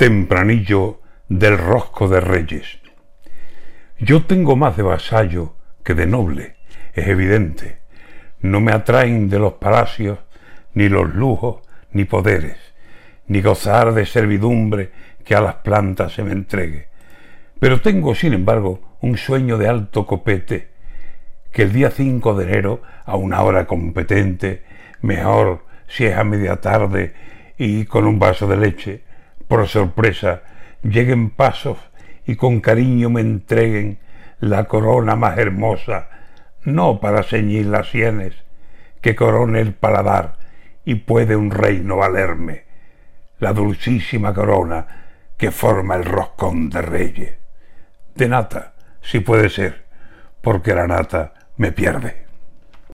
tempranillo del rosco de reyes. Yo tengo más de vasallo que de noble, es evidente. No me atraen de los palacios ni los lujos ni poderes, ni gozar de servidumbre que a las plantas se me entregue. Pero tengo, sin embargo, un sueño de alto copete, que el día 5 de enero, a una hora competente, mejor si es a media tarde y con un vaso de leche, por sorpresa, lleguen pasos y con cariño me entreguen la corona más hermosa, no para ceñir las sienes, que corone el paladar y puede un reino valerme, la dulcísima corona que forma el roscón de reyes. De nata, si puede ser, porque la nata me pierde.